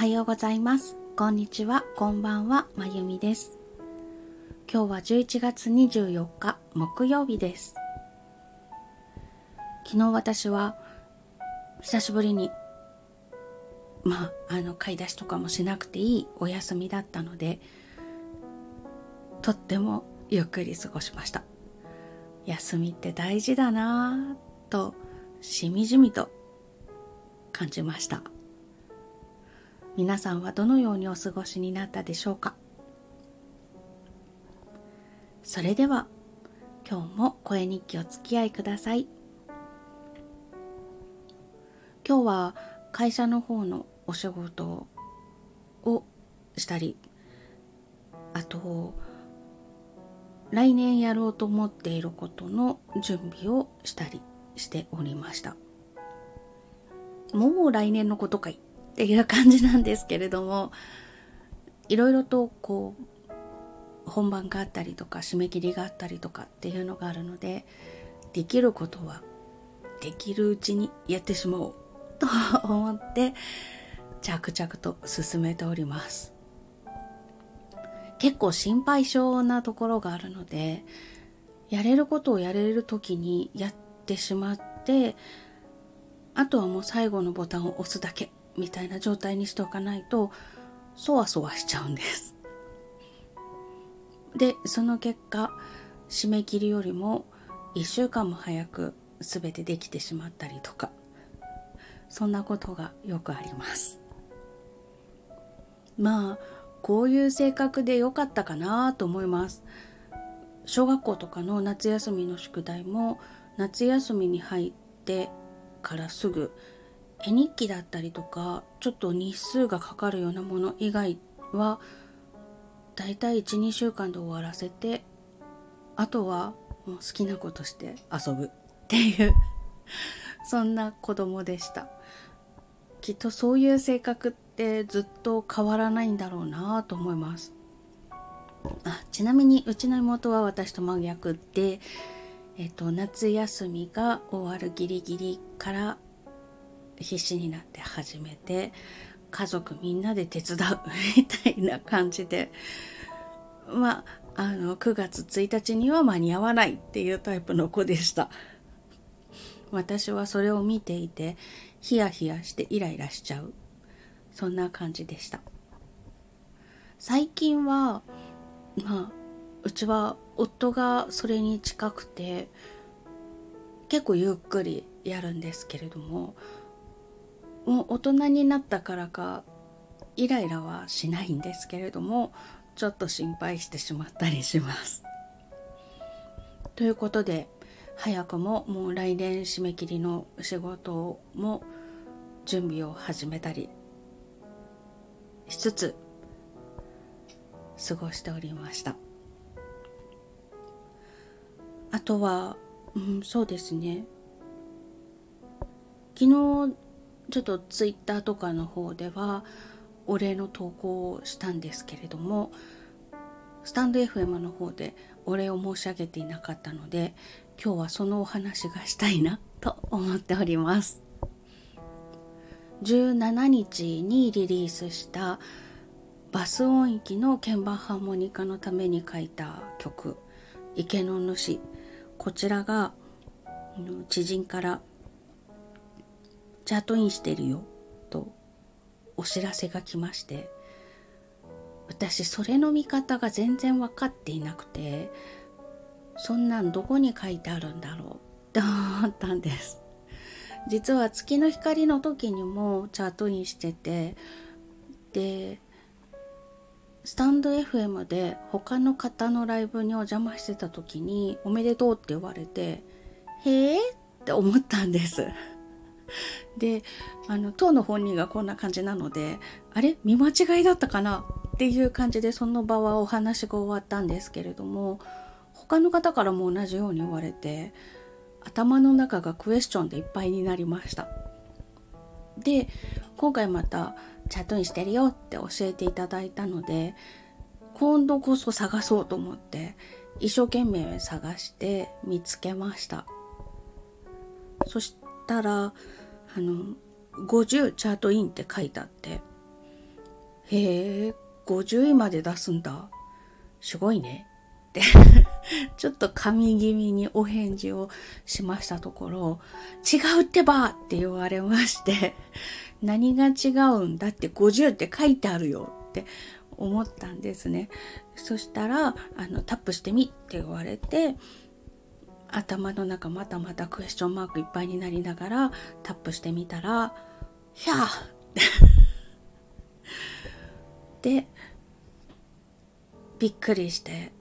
はようございます。こんにちは、こんばんは、まゆみです。今日は11月24日木曜日です。昨日私は久しぶりにまあ、あの買い出しとかもしなくていいお休みだったのでとってもゆっくり過ごしました休みって大事だなぁとしみじみと感じました皆さんはどのようにお過ごしになったでしょうか？それでは今日も声日記お付き合いください。今日は会社の方のお仕事をしたりあと来年やろうと思っていることの準備をしたりしておりました。もう来年のことかい？っていう感じなんですけれどもいろいろとこう本番があったりとか締め切りがあったりとかっていうのがあるのでできることはできるうちにやってしまおうと思って着々と進めております。結構心配性なところがあるのでやれることをやれる時にやってしまってあとはもう最後のボタンを押すだけ。みたいな状態にしておかないとそわそわしちゃうんです。でその結果締め切りよりも1週間も早く全てできてしまったりとかそんなことがよくあります。まあこういう性格で良かったかなと思います。小学校とかの夏休みの宿題も夏休みに入ってからすぐ絵日記だったりとかちょっと日数がかかるようなもの以外はだいたい12週間で終わらせてあとはもう好きなことして遊ぶっていうそんな子供でした。きっとそういう性格ってずっと変わらないんだろうなと思います。あちなみにうちの妹は私と真逆で、えっと、夏休みが終わるギリギリから必死になって始めて家族みんなで手伝う みたいな感じで。まああの9月1日には間に合わないっていうタイプの子でした。私はそれを見ていてヒヤヒヤしてイライラしちゃう。そんな感じでした。最近はまあうちは夫がそれに近くて結構ゆっくりやるんですけれどももう大人になったからかイライラはしないんですけれどもちょっと心配してしまったりします。ということで早くももう来年締め切りの仕事も準備を始めたりしつつ過ごしておりました。あとは、うん、そうですね。昨日ちょっとツイッターとかの方ではお礼の投稿をしたんですけれどもスタンド FM の方でお礼を申し上げていなかったので今日はそのお話がしたいなと思っております。17日にリリースしたバス音域の鍵盤ハーモニカのために書いた曲「池の主」こちらが知人から「チャートインしてるよ」とお知らせが来まして私それの見方が全然分かっていなくてそんなんどこに書いてあるんだろうって思ったんです。実は月の光の時にもチャートインしててでスタンド FM で他の方のライブにお邪魔してた時におめでとうって言われてへえって思ったんです。であの当の本人がこんな感じなのであれ？見間違いだったかな？っていう感じでその場はお話が終わったんですけれども他の方からも同じように言われて頭の中がクエスチョンでいっぱいになりました。で今回またチャットインしてるよって教えていただいたので今度こそ探そうと思って一生懸命探して見つけました。そしたらあの50チャートインって書いてあってへえ、50位まで出すんだ。すごいね。って ちょっと神気味にお返事をしましたところ、違うってばって言われまして、何が違うんだって50って書いてあるよって思ったんですね。そしたら、あの、タップしてみって言われて、頭の中またまたクエスチョンマークいっぱいになりながらタップしてみたら、ひゃー で、びっくりして、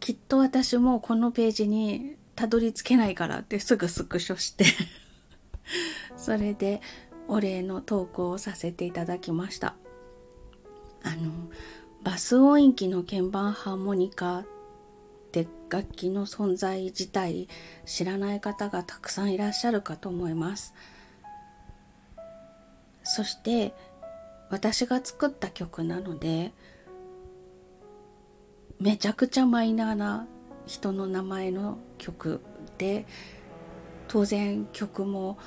きっと私もこのページにたどり着けないからってすぐスクショして それでお礼の投稿をさせていただきました。あの、バス音域の鍵盤ハーモニカて楽器の存在自体知らない方がたくさんいらっしゃるかと思います。そして私が作った曲なのでめちゃくちゃマイナーな人の名前の曲で当然曲も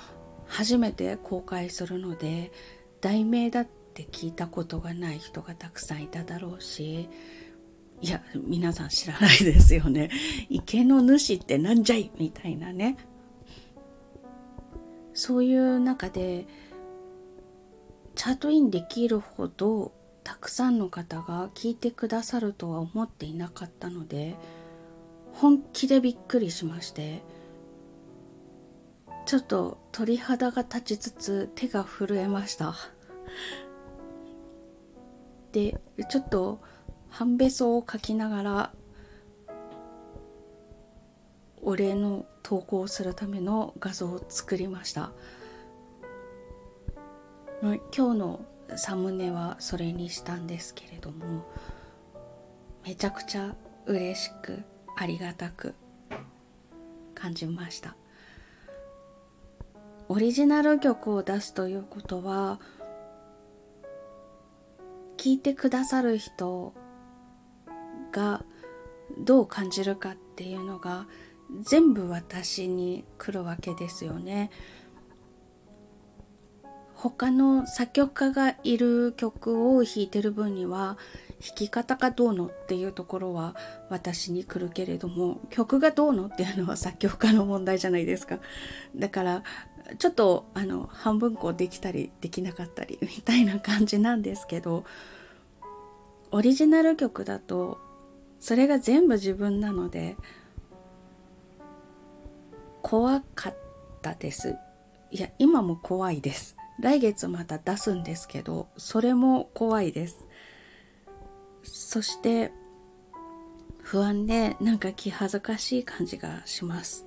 初めて公開するので題名だって聞いたことがない人がたくさんいただろうしいや皆さん知らないですよね。池の主ってなんじゃい？みたいなね。そういう中でチャートインできるほどたくさんの方が聞いてくださるとは思っていなかったので本気でびっくりしましてちょっと鳥肌が立ちつつ手が震えました。でちょっと半べそを書きながらお礼の投稿をするための画像を作りました。今日のサムネはそれにしたんですけれどもめちゃくちゃ嬉しくありがたく感じました。オリジナル曲を出すということは聴いてくださる人がどう感じるかっていうのが全部私に来るわけですよね。他の作曲家がいる曲を弾いてる分には弾き方がどうのっていうところは私に来るけれども曲がどうのっていうのは 作曲家の問題じゃないですかだからちょっとあの半分こうできたりできなかったりみたいな感じなんですけどオリジナル曲だとそれが全部自分なので怖かったですいや今も怖いです来月また出すんですけど、それも怖いです。そして、不安でなんか気恥ずかしい感じがします。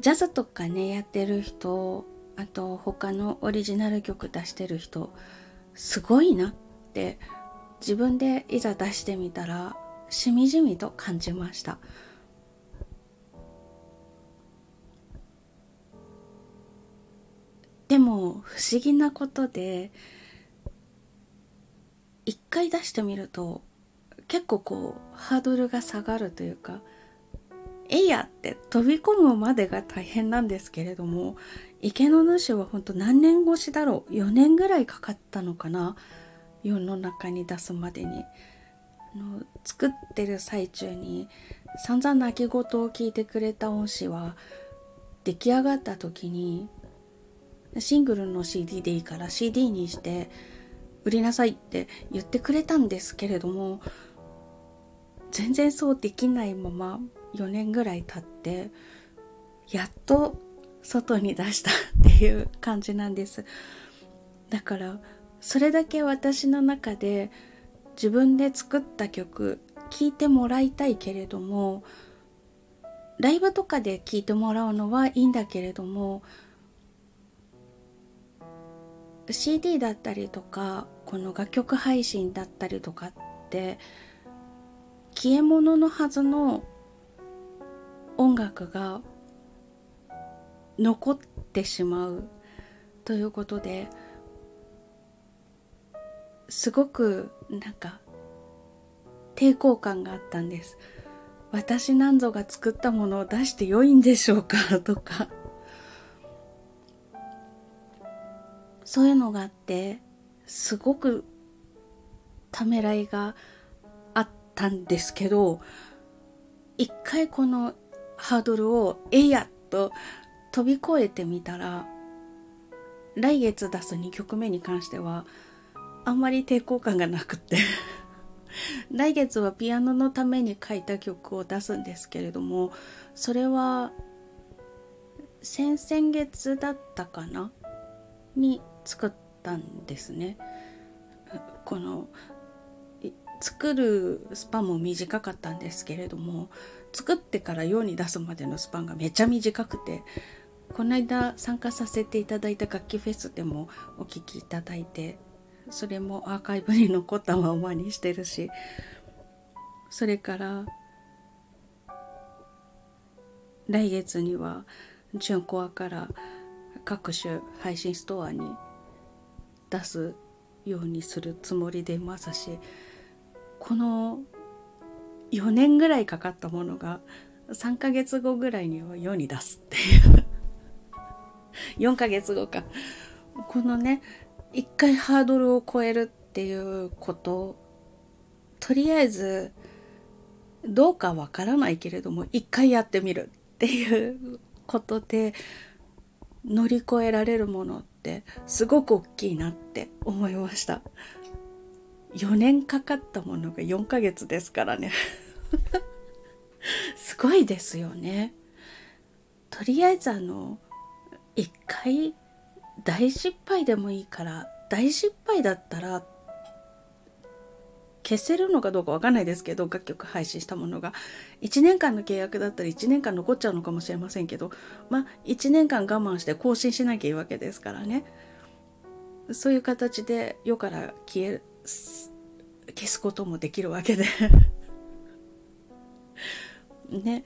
ジャズとかね、やってる人、あと他のオリジナル曲出してる人、すごいなって自分でいざ出してみたら、しみじみと感じました。でも不思議なことで一回出してみると結構こうハードルが下がるというかえいやって飛び込むまでが大変なんですけれども池の主は本当何年越しだろう？4年ぐらいかかったのかな？世の中に出すまでに。あの作ってる最中に散々泣き言を聞いてくれた恩師は出来上がった時にシングルの CD でいいから CD にして売りなさいって言ってくれたんですけれども全然そうできないまま4年ぐらい経ってやっと外に出したっていう感じなんです。だからそれだけ私の中で自分で作った曲聴いてもらいたいけれどもライブとかで聴いてもらうのはいいんだけれども CD だったりとかこの楽曲配信だったりとかって消え物のはずの音楽が残ってしまうということですごくなんか抵抗感があったんです。私なんぞが作ったものを出して良いんでしょうか？とか。そういうのがあってすごくためらいがあったんですけど一回このハードルをえいやと飛び越えてみたら来月出す2曲目に関してはあんまり抵抗感がなくて 来月はピアノのために書いた曲を出すんですけれどもそれは先々月だったかな？に作ったんですね。この作るスパンも短かったんですけれども作ってから世に出すまでのスパンがめちゃ短くてこの間参加させていただいた楽器フェスでもお聴きいただいてそれもアーカイブに残ったままにしてるしそれから来月には純コアから各種配信ストアに出すようにするつもりでいますしこの4年ぐらいかかったものが3ヶ月後ぐらいには世に出すっていう。4ヶ月後か。このね一回ハードルを超えるっていうこととりあえずどうかわからないけれども一回やってみるっていうことで乗り越えられるものってすごく大きいなって思いました。4年かかったものが4ヶ月ですからね。すごいですよね。とりあえずあの一回大失敗でもいいから大失敗だったら消せるのかどうかわかんないですけど楽曲配信したものが。1年間の契約だったら1年間残っちゃうのかもしれませんけどまあ1年間我慢して更新しなきゃいいわけですからね。そういう形で世から消え消すこともできるわけで。ね。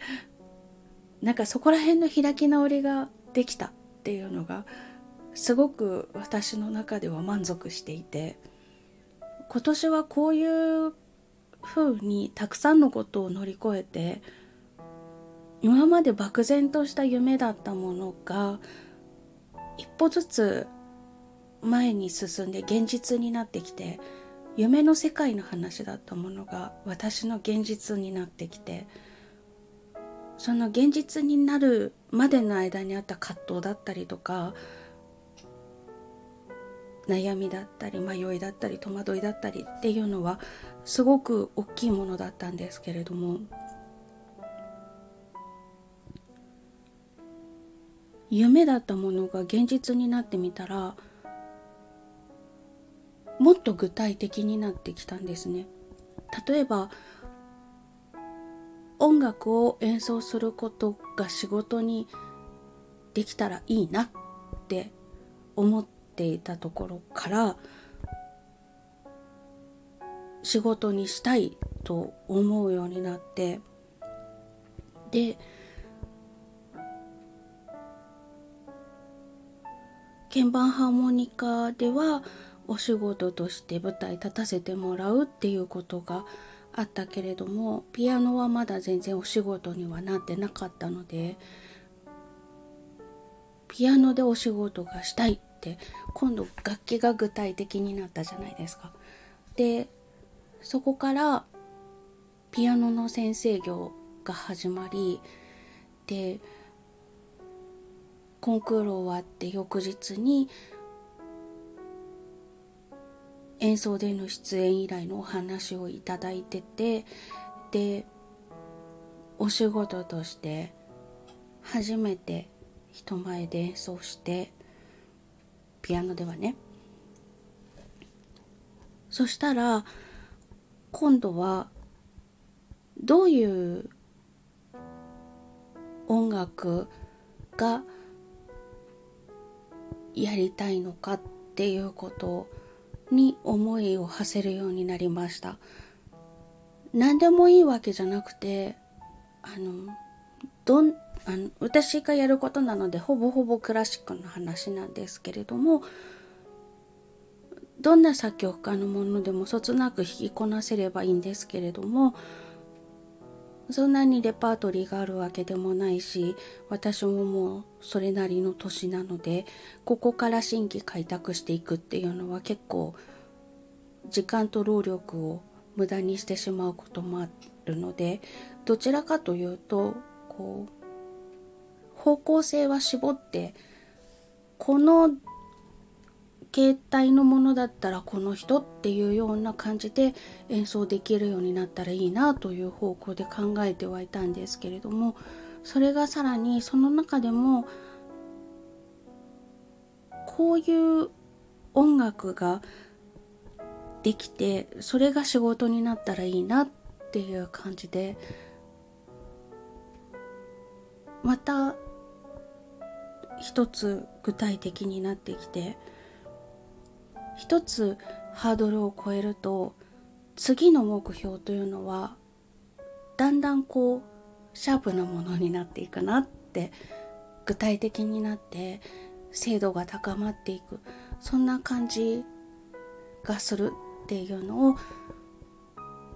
なんかそこら辺の開き直りができたっていうのがすごく私の中では満足していて。今年はこういう風にたくさんのことを乗り越えて今まで漠然とした夢だったものが一歩ずつ前に進んで現実になってきて夢の世界の話だったものが私の現実になってきてその現実になるまでの間にあった葛藤だったりとか悩みだったり迷いだったり戸惑いだったりっていうのはすごく大きいものだったんですけれども夢だったものが現実になってみたらもっと具体的になってきたんですね。例えば音楽を演奏することが仕事にできたらいいなって思っていたところから仕事にしたいと思うようになってで鍵盤ハーモニカではお仕事として舞台立たせてもらうっていうことがあったけれどもピアノはまだ全然お仕事にはなってなかったのでピアノでお仕事がしたいって今度楽器が具体的になったじゃないですか。でそこからピアノの先生業が始まりでコンクール終わって翌日に演奏での出演依頼のお話をいただいててでお仕事として初めて人前で演奏してピアノではね。そしたら今度はどういう音楽がやりたいのかっていうことに思いを馳せるようになりました。何でもいいわけじゃなくてあのどんあの私がやることなのでほぼほぼクラシックの話なんですけれどもどんな作曲家のものでもそつなく弾きこなせればいいんですけれどもそんなにレパートリーがあるわけでもないし私ももうそれなりの年なのでここから新規開拓していくっていうのは結構時間と労力を無駄にしてしまうこともあるのでどちらかというとこう方向性は絞ってこの携帯のものだったらこの人っていうような感じで演奏できるようになったらいいなという方向で考えてはいたんですけれどもそれがさらにその中でもこういう音楽ができてそれが仕事になったらいいなっていう感じでまた一つ具体的になってきて一つハードルを超えると次の目標というのはだんだんこうシャープなものになっていくなって具体的になって精度が高まっていく。そんな感じがするっていうのを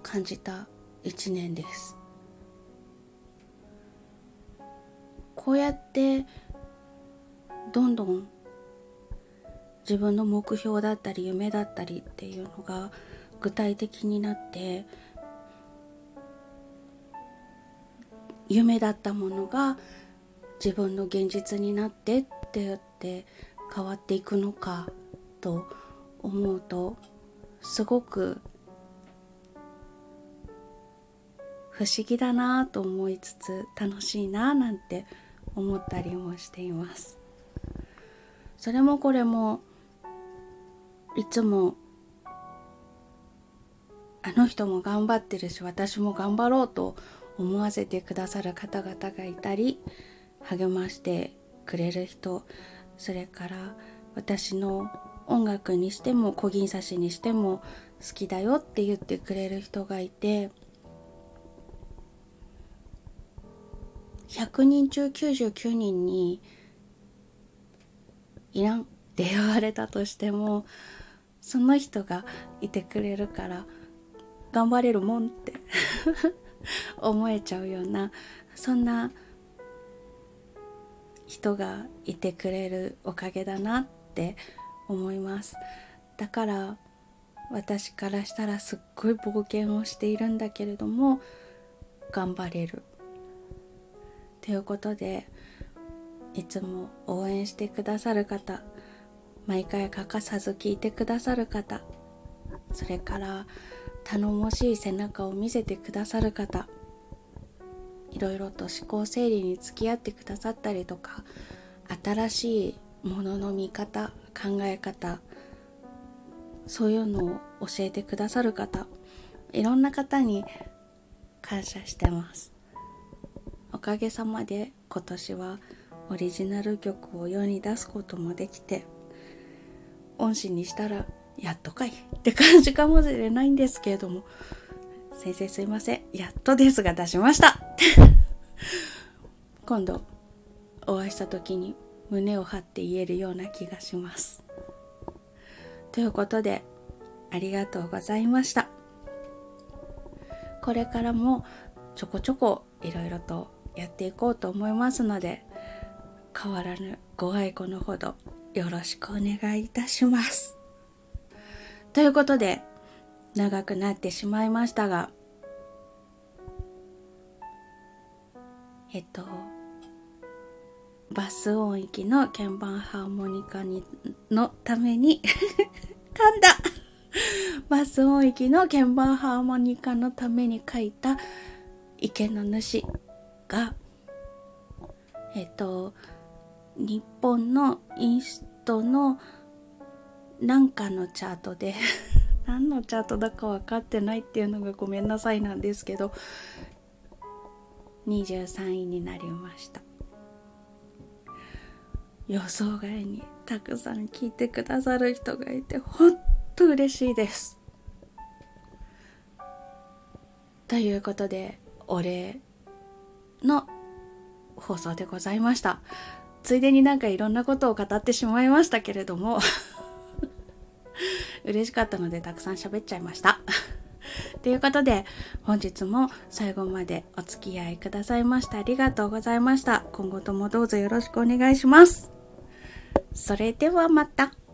感じた一年です。こうやってどんどん自分の目標だったり夢だったりっていうのが具体的になって夢だったものが自分の現実になってって言って変わっていくのかと思うとすごく不思議だなと思いつつ楽しいななんて思ったりもしています。それもこれもいつもあの人も頑張ってるし私も頑張ろうと思わせてくださる方々がいたり励ましてくれる人それから私の音楽にしても小銀刺しにしても好きだよって言ってくれる人がいて100人中99人にいらんって言われたとしてもその人がいてくれるから頑張れるもんって 思えちゃうようなそんな人がいてくれるおかげだなって思います。だから私からしたらすっごい冒険をしているんだけれども頑張れる。ということでいつも応援してくださる方毎回欠かさず聞いてくださる方それから頼もしい背中を見せてくださる方いろいろと思考整理に付き合ってくださったりとか新しいものの見方考え方そういうのを教えてくださる方いろんな方に感謝してます。おかげさまで今年はオリジナル曲を世に出すこともできて恩師にしたらやっとかいって感じかもしれないんですけれども先生すいません。やっとですが出しました。今度お会いした時に胸を張って言えるような気がします。ということでありがとうございました。これからもちょこちょこいろいろとやっていこうと思いますので変わらぬご愛顧のほどよろしくお願いいたします。ということで、長くなってしまいましたが、えっと、バス音域の鍵盤ハーモニカにのために 噛んだバス音域の鍵盤ハーモニカのために書いた池の主が、えっと、日本のインストのなんかのチャートで 何のチャートだか分かってないっていうのがごめんなさいなんですけど23位になりました。予想外にたくさん聞いてくださる人がいてほんと嬉しいです。ということでお礼の放送でございました。ついでになんかいろんなことを語ってしまいましたけれども 嬉しかったのでたくさん喋っちゃいましたということで、本日も最後までお付き合いくださいましてありがとうございました。今後ともどうぞよろしくお願いします。それではまた。